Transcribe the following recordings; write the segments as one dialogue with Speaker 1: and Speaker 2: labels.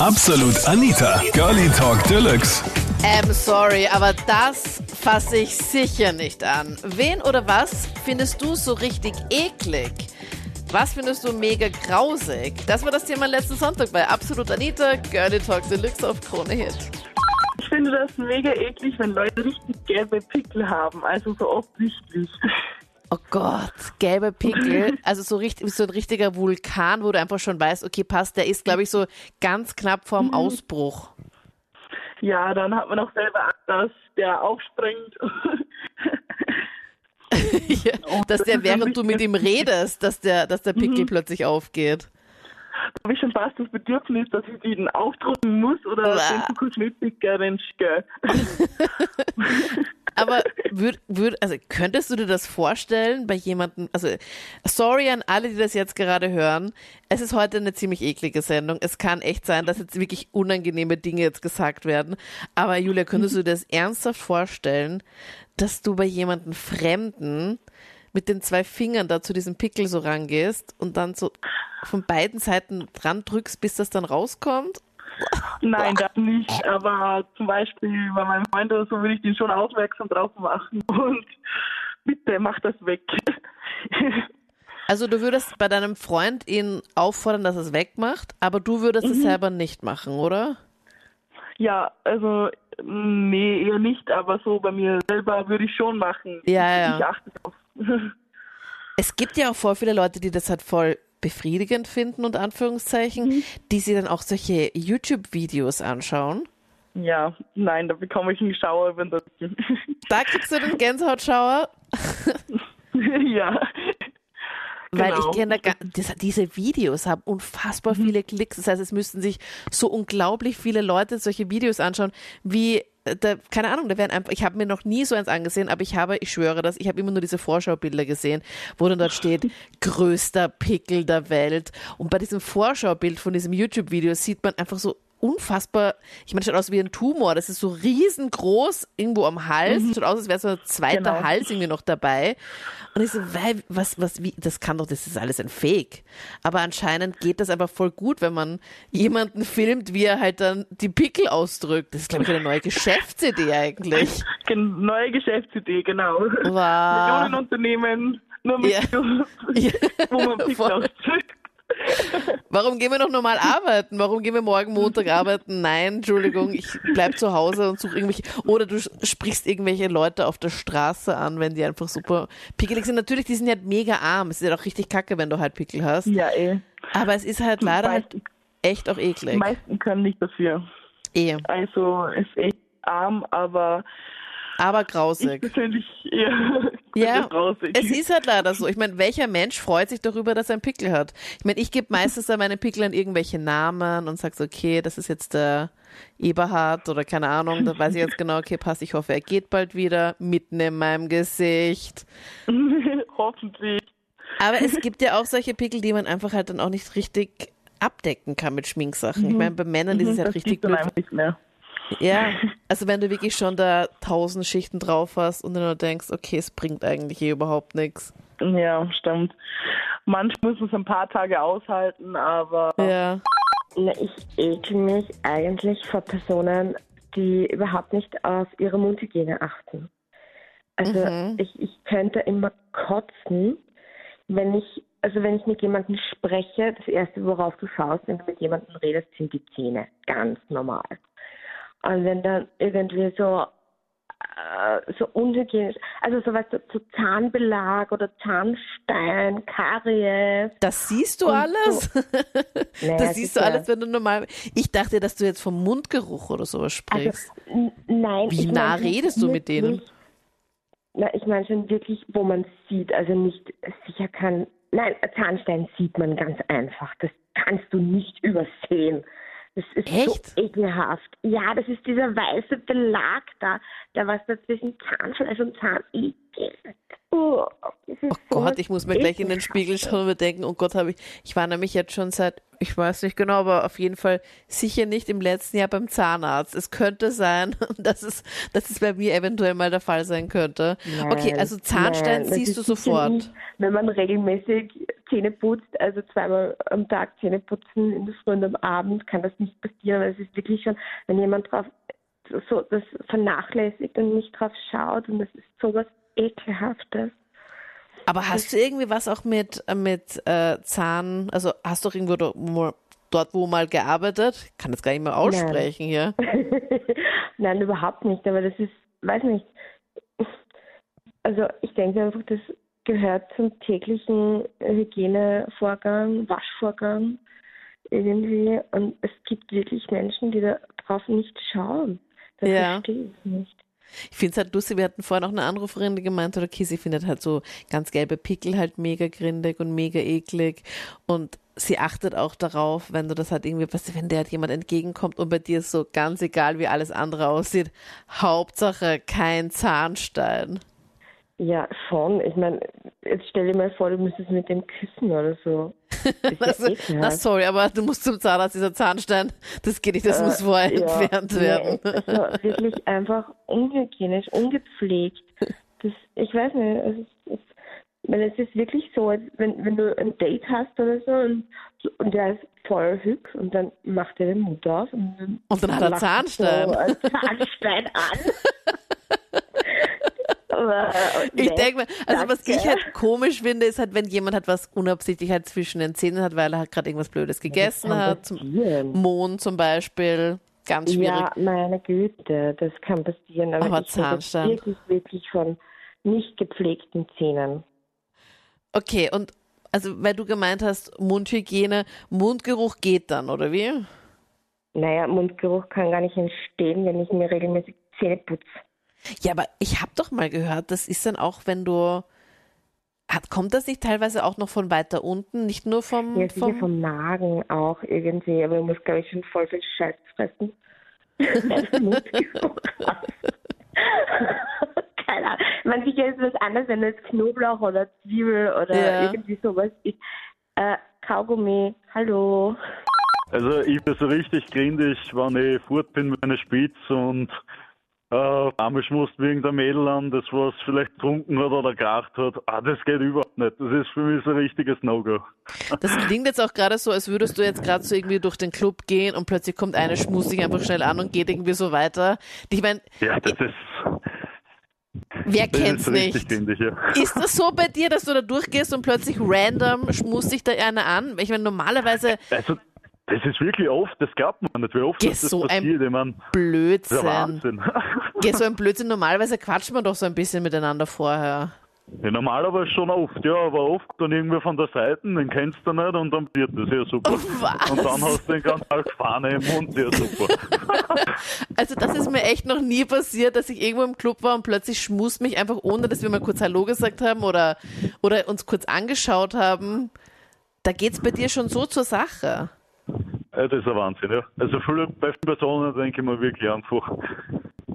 Speaker 1: Absolut Anita, Girlie Talk Deluxe.
Speaker 2: Ähm, sorry, aber das fasse ich sicher nicht an. Wen oder was findest du so richtig eklig? Was findest du mega grausig? Das war das Thema letzten Sonntag bei Absolut Anita, Girlie Talk Deluxe auf Krone Hit.
Speaker 3: Ich finde das mega eklig, wenn Leute richtig gelbe Pickel haben, also so offensichtlich.
Speaker 2: Oh Gott, gelbe Pickel, also so, richtig, so ein richtiger Vulkan, wo du einfach schon weißt, okay, passt, der ist, glaube ich, so ganz knapp vorm
Speaker 3: Mhm.
Speaker 2: Ausbruch.
Speaker 3: Ja, dann hat man auch selber Angst, dass der aufspringt.
Speaker 2: Ja, dass der, während du mit ihm redest, dass der, dass der Pickel
Speaker 3: Mhm.
Speaker 2: plötzlich aufgeht.
Speaker 3: Da habe ich schon fast das Bedürfnis, dass ich den aufdrucken muss oder den zur Kosmetikerin schicke.
Speaker 2: Aber würd, würd, also könntest du dir das vorstellen bei jemandem, also sorry an alle, die das jetzt gerade hören, es ist heute eine ziemlich eklige Sendung. Es kann echt sein, dass jetzt wirklich unangenehme Dinge jetzt gesagt werden. Aber Julia, könntest du dir das ernsthaft vorstellen, dass du bei jemandem Fremden mit den zwei Fingern da zu diesem Pickel so rangehst und dann so von beiden Seiten dran drückst, bis das dann rauskommt?
Speaker 3: Nein, das nicht. Aber zum Beispiel bei meinem Freund oder so würde ich den schon aufmerksam drauf machen. Und bitte mach das weg.
Speaker 2: Also du würdest bei deinem Freund ihn auffordern, dass er es wegmacht, aber du würdest es selber nicht machen, oder?
Speaker 3: ja, also nee, eher nicht, aber so bei mir selber würde ich schon machen.
Speaker 2: Ja, ja.
Speaker 3: Ich achte drauf.
Speaker 2: Es gibt ja auch voll viele Leute, die das halt voll befriedigend finden, unter Anführungszeichen, die sich dann auch solche YouTube-Videos anschauen.
Speaker 3: Ja, nein, da bekomme ich einen Schauer, wenn das.
Speaker 2: Da kriegst du den Gänsehautschauer,
Speaker 3: ja.
Speaker 2: weil
Speaker 3: Genau.
Speaker 2: ich kenne da ga- das, diese Videos haben unfassbar viele Klicks. Das heißt, es müssten sich so unglaublich viele Leute solche Videos anschauen, wie da, keine Ahnung, da werden einfach, ich habe mir noch nie so eins angesehen, aber ich habe, ich schwöre das, ich habe immer nur diese Vorschaubilder gesehen, wo dann dort steht, größter Pickel der Welt. Und bei diesem Vorschaubild von diesem YouTube-Video sieht man einfach so unfassbar, ich meine, schaut aus wie ein Tumor, das ist so riesengroß irgendwo am Hals, schaut aus, als wäre so ein zweiter
Speaker 3: Genau.
Speaker 2: Hals irgendwie noch dabei. Und ich so, was, was, wie, das kann doch, das ist alles ein Fake. Aber anscheinend geht das einfach voll gut, wenn man jemanden filmt, wie er halt dann die Pickel ausdrückt. Das ist, glaube ich, eine neue Geschäftsidee eigentlich.
Speaker 3: Gen- Neue Geschäftsidee, genau.
Speaker 2: Wow.
Speaker 3: Millionenunternehmen, nur mit
Speaker 2: Ja.
Speaker 3: Videos,
Speaker 2: Ja.
Speaker 3: wo man Pickel ausdrückt.
Speaker 2: Warum gehen wir noch normal arbeiten? Warum gehen wir morgen Montag arbeiten? Nein, Entschuldigung, ich bleib zu Hause und suche irgendwelche. Oder du sprichst irgendwelche Leute auf der Straße an, wenn die einfach super pickelig sind. Natürlich, die sind ja mega arm. Es ist ja auch richtig kacke, wenn du halt Pickel hast.
Speaker 3: Ja, eh.
Speaker 2: Aber es ist halt leider halt echt auch
Speaker 3: die
Speaker 2: eklig.
Speaker 3: meisten können nicht dafür.
Speaker 2: Eh.
Speaker 3: Also ist echt arm, aber
Speaker 2: Aber
Speaker 3: ich
Speaker 2: grausig.
Speaker 3: persönlich eher
Speaker 2: Ja, es ist halt leider so. Ich meine, welcher Mensch freut sich darüber, dass er einen Pickel hat? Ich meine, ich gebe meistens dann meinen Pickeln irgendwelche Namen und sage so, okay, das ist jetzt der Eberhard oder keine Ahnung, da weiß ich jetzt genau, okay, passt, ich hoffe, er geht bald wieder, mitten in meinem Gesicht.
Speaker 3: Hoffentlich.
Speaker 2: Aber es gibt ja auch solche Pickel, die man einfach halt dann auch nicht richtig abdecken kann mit Schminksachen. Ich meine, bei Männern ist es halt
Speaker 3: das
Speaker 2: richtig blöd.
Speaker 3: einfach nicht mehr.
Speaker 2: Ja, also wenn du wirklich schon da tausend Schichten drauf hast und dann nur denkst, okay, es bringt eigentlich hier überhaupt nichts.
Speaker 3: Ja, stimmt. Manchmal muss man es ein paar Tage aushalten, aber
Speaker 2: Ja.
Speaker 4: Na, ich ekel mich eigentlich vor Personen, die überhaupt nicht auf ihre Mundhygiene achten. Also
Speaker 2: Mhm.
Speaker 4: ich, ich könnte immer kotzen, wenn ich, also wenn ich mit jemandem spreche, das erste, worauf du schaust, wenn du mit jemandem redest, sind die Zähne. Ganz normal. Und wenn dann irgendwie so äh, so unhygienisch, also so weißt du, so Zahnbelag oder Zahnstein, Karies.
Speaker 2: Das siehst du alles?
Speaker 4: Naja,
Speaker 2: das siehst du alles, wenn du normal. Ich dachte, dass du jetzt vom Mundgeruch oder sowas
Speaker 4: Also,
Speaker 2: sprichst.
Speaker 4: n- nein.
Speaker 2: Wie nah
Speaker 4: mein
Speaker 2: redest du mit denen?
Speaker 4: Na, ich meine schon wirklich, wo man sieht, also nicht sicher kann. Nein, Zahnstein sieht man ganz einfach. Das kannst du nicht übersehen. Das ist
Speaker 2: Echt?
Speaker 4: so ekelhaft. Ja, das ist dieser weiße Belag da, der was da zwischen Zahnfleisch und Zahnigel. Oh,
Speaker 2: oh Gott, ich muss mir gleich in den Spiegel schauen und mir denken, oh Gott, habe ich, ich war nämlich jetzt schon seit, ich weiß nicht genau, aber auf jeden Fall sicher nicht im letzten Jahr beim Zahnarzt. Es könnte sein, dass es, dass es bei mir eventuell mal der Fall sein könnte. okay,
Speaker 4: Nein,
Speaker 2: also Zahnstein
Speaker 4: nein,
Speaker 2: siehst du sofort.
Speaker 4: Nicht, wenn man regelmäßig Zähne putzt, also zweimal am Tag Zähne putzen, in der Früh und am Abend, kann das nicht passieren. Aber es ist wirklich schon, wenn jemand drauf so das vernachlässigt und nicht drauf schaut und das ist sowas ekelhaftes.
Speaker 2: Aber hast du irgendwie was auch mit, mit äh, Zahn, also hast du irgendwo dort, wo mal gearbeitet? Ich kann das gar nicht mehr aussprechen
Speaker 4: Nein. hier. Nein, überhaupt nicht, aber das ist, weiß nicht. Also ich denke einfach, das gehört zum täglichen Hygienevorgang, Waschvorgang irgendwie. Und es gibt wirklich Menschen, die darauf nicht schauen. Das ja. verstehe ich nicht.
Speaker 2: Ich finde es halt lustig, wir hatten vorher noch eine Anruferin, die gemeint hat, okay, sie findet halt so ganz gelbe Pickel halt mega grindig und mega eklig und sie achtet auch darauf, wenn du das halt irgendwie, weißt du, wenn dir halt jemand entgegenkommt und bei dir ist so ganz egal, wie alles andere aussieht, Hauptsache kein Zahnstein.
Speaker 4: Ja, schon. Ich meine, jetzt stell dir mal vor, du müsstest mit dem küssen oder so.
Speaker 2: Das ja na, sorry, aber du musst zum Zahnarzt, dieser Zahnstein, das geht nicht, das äh, muss vorher ja, entfernt werden.
Speaker 4: Nee, also wirklich einfach unhygienisch, ungepflegt. Das, ich weiß nicht, es ist, es, weil es ist wirklich so, wenn, wenn du ein Date hast oder so und, und der ist voll hübsch und dann macht er den Mund auf und dann,
Speaker 2: und dann hat er Zahnstein. So
Speaker 4: einen Zahnstein an.
Speaker 2: ich denke mal, also was ich halt komisch finde, ist halt, wenn jemand hat was unabsichtlich halt zwischen den Zähnen hat, weil er halt gerade irgendwas Blödes gegessen hat, zum Mohn zum Beispiel. Ganz schwierig. Ja,
Speaker 4: meine Güte, das kann passieren. Aber,
Speaker 2: aber Zahnstein.
Speaker 4: Wirklich, wirklich von nicht gepflegten Zähnen.
Speaker 2: Okay, und also weil du gemeint hast, Mundhygiene, Mundgeruch geht dann, oder wie?
Speaker 4: Naja, Mundgeruch kann gar nicht entstehen, wenn ich mir regelmäßig Zähne putze.
Speaker 2: Ja, aber ich habe doch mal gehört, das ist dann auch, wenn du hat, kommt das nicht teilweise auch noch von weiter unten, nicht nur vom
Speaker 4: Ja, sicher vom, vom Magen auch irgendwie, aber du musst glaube ich schon voll viel Scheiß fressen. Keine Ahnung. Man sicher ist was anderes, wenn es Knoblauch oder Zwiebel oder ja. irgendwie sowas ist. Äh, Kaugummi, hallo.
Speaker 5: Also ich bin so richtig grindig, wenn ich fort bin mit einer Spitz und äh, einmal schmust wegen der Mädel an, das was vielleicht getrunken hat oder geraucht hat. Ah, das geht überhaupt nicht. Das ist für mich so ein richtiges No-Go.
Speaker 2: Das klingt jetzt auch gerade so, als würdest du jetzt gerade so irgendwie durch den Club gehen und plötzlich kommt eine, schmust dich einfach schnell an und geht irgendwie so weiter. Ich meine.
Speaker 5: Ja, das ist.
Speaker 2: Wer kennt's nicht?
Speaker 5: Ich, ja.
Speaker 2: Ist das so bei dir, dass du da durchgehst und plötzlich random schmust dich da einer an? Ich meine, normalerweise.
Speaker 5: Also, das ist wirklich oft, das glaubt man nicht, wie oft
Speaker 2: Geh, das so passiert. Ein ich mein, Blödsinn. Der Wahnsinn. Geh, so ein Blödsinn. Normalerweise quatscht man doch so ein bisschen miteinander vorher.
Speaker 5: Ja, normalerweise schon oft, ja, aber oft dann irgendwie von der Seite, den kennst du nicht und dann wird das ja super.
Speaker 2: Was?
Speaker 5: Und dann hast du den ganz als Fahne im Mund, ja super.
Speaker 2: also das ist mir echt noch nie passiert, dass ich irgendwo im Club war und plötzlich schmust mich einfach, ohne dass wir mal kurz Hallo gesagt haben oder, oder uns kurz angeschaut haben. Da geht's bei dir schon so zur Sache.
Speaker 5: Das ist ein Wahnsinn, ja. Also viele, bei vielen Personen denke ich mir wirklich einfach,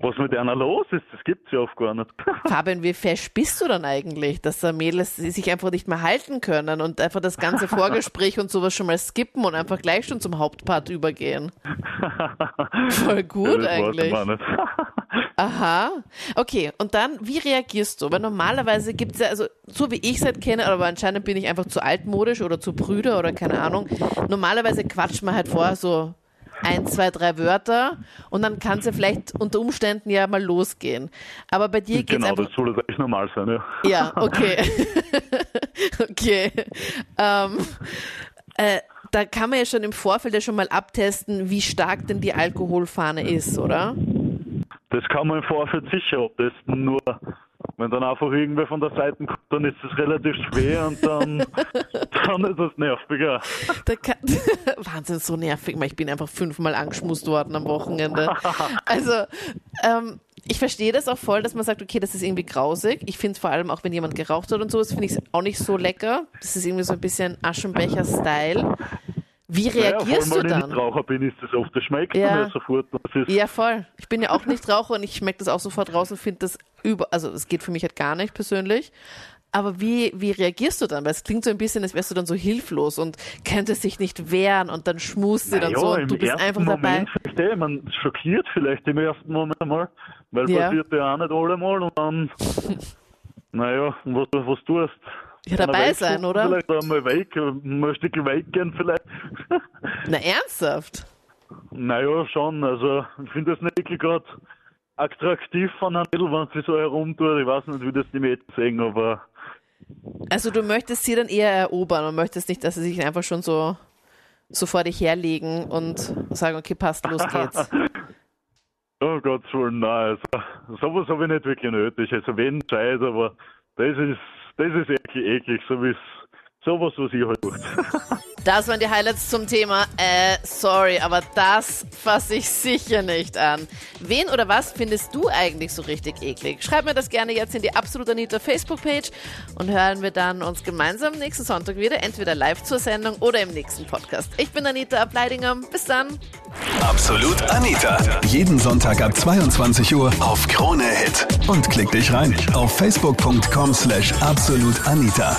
Speaker 5: was mit einer los ist, das gibt es ja oft gar nicht.
Speaker 2: Fabian, wie fesch bist du dann eigentlich, dass da Mädels sich einfach nicht mehr halten können und einfach das ganze Vorgespräch und sowas schon mal skippen und einfach gleich schon zum Hauptpart übergehen? Voll gut ja, eigentlich. Aha. Okay, und dann, wie reagierst du? Weil normalerweise gibt es ja, also so wie ich es halt kenne, aber anscheinend bin ich einfach zu altmodisch oder zu Brüder oder keine Ahnung. Normalerweise quatscht man halt vorher so ein, zwei, drei Wörter und dann kann es ja vielleicht unter Umständen ja mal losgehen. Aber bei dir geht es
Speaker 5: Genau,
Speaker 2: einfach...
Speaker 5: das soll jetzt echt normal sein, ja.
Speaker 2: Ja, okay. okay. Ähm, äh, da kann man ja schon im Vorfeld ja schon mal abtesten, wie stark denn die Alkoholfahne ist, oder?
Speaker 5: Das kann man im Vorfeld sicher abtesten, nur wenn dann einfach irgendwer von der Seite kommt, dann ist es relativ schwer und dann, dann ist es nerviger.
Speaker 2: Kann, Wahnsinn, so nervig. Ich bin einfach fünfmal angeschmust worden am Wochenende. Also, ähm, ich verstehe das auch voll, dass man sagt, okay, das ist irgendwie grausig. Ich finde es vor allem auch, wenn jemand geraucht hat und sowas, finde ich es auch nicht so lecker. Das ist irgendwie so ein bisschen Aschenbecher-Style. Wie reagierst
Speaker 5: naja,
Speaker 2: du dann?
Speaker 5: Wenn ich Raucher bin, ist das oft, das schmeckt ja. mir sofort.
Speaker 2: ja, voll. Ich bin ja auch nicht Raucher und ich schmecke das auch sofort raus und finde das über, also es geht für mich halt gar nicht persönlich. Aber wie, wie reagierst du dann? Weil es klingt so ein bisschen, als wärst du dann so hilflos und könntest dich nicht wehren und dann schmust sie dann
Speaker 5: ja,
Speaker 2: so und du bist einfach
Speaker 5: Moment
Speaker 2: dabei.
Speaker 5: Vielleicht, man schockiert vielleicht im ersten Moment einmal, weil
Speaker 2: ja.
Speaker 5: passiert ja auch nicht allemal und dann, naja, was, was tust
Speaker 2: Ja, dabei sein, oder?
Speaker 5: Vielleicht einmal weg, mal ein Stück weggehen vielleicht.
Speaker 2: Na, ernsthaft?
Speaker 5: naja, schon. Also ich finde das nicht wirklich gerade attraktiv von einem Mädel, wenn sie so herumtut. Ich weiß nicht, wie das die Mädchen sehen, aber
Speaker 2: Also du möchtest sie dann eher erobern und möchtest nicht, dass sie sich einfach schon so, so vor dich herlegen und sagen, okay, passt, los geht's.
Speaker 5: oh Gott, so nein. Also, sowas habe ich nicht wirklich nötig. Also wenn Zeit, aber das ist das ist eklig, eklig so wie sowas, was ich halt mache.
Speaker 2: Das waren die Highlights zum Thema. Äh, sorry, aber das fasse ich sicher nicht an. Wen oder was findest du eigentlich so richtig eklig? Schreib mir das gerne jetzt in die Absolut Anita Facebook-Page und hören wir dann uns gemeinsam nächsten Sonntag wieder, entweder live zur Sendung oder im nächsten Podcast. Ich bin Anita Ableidinger. Bis dann.
Speaker 1: Absolut Anita. Jeden Sonntag ab 22 Uhr auf Krone Hit. Und klick dich rein auf facebook.com slash absolutanita.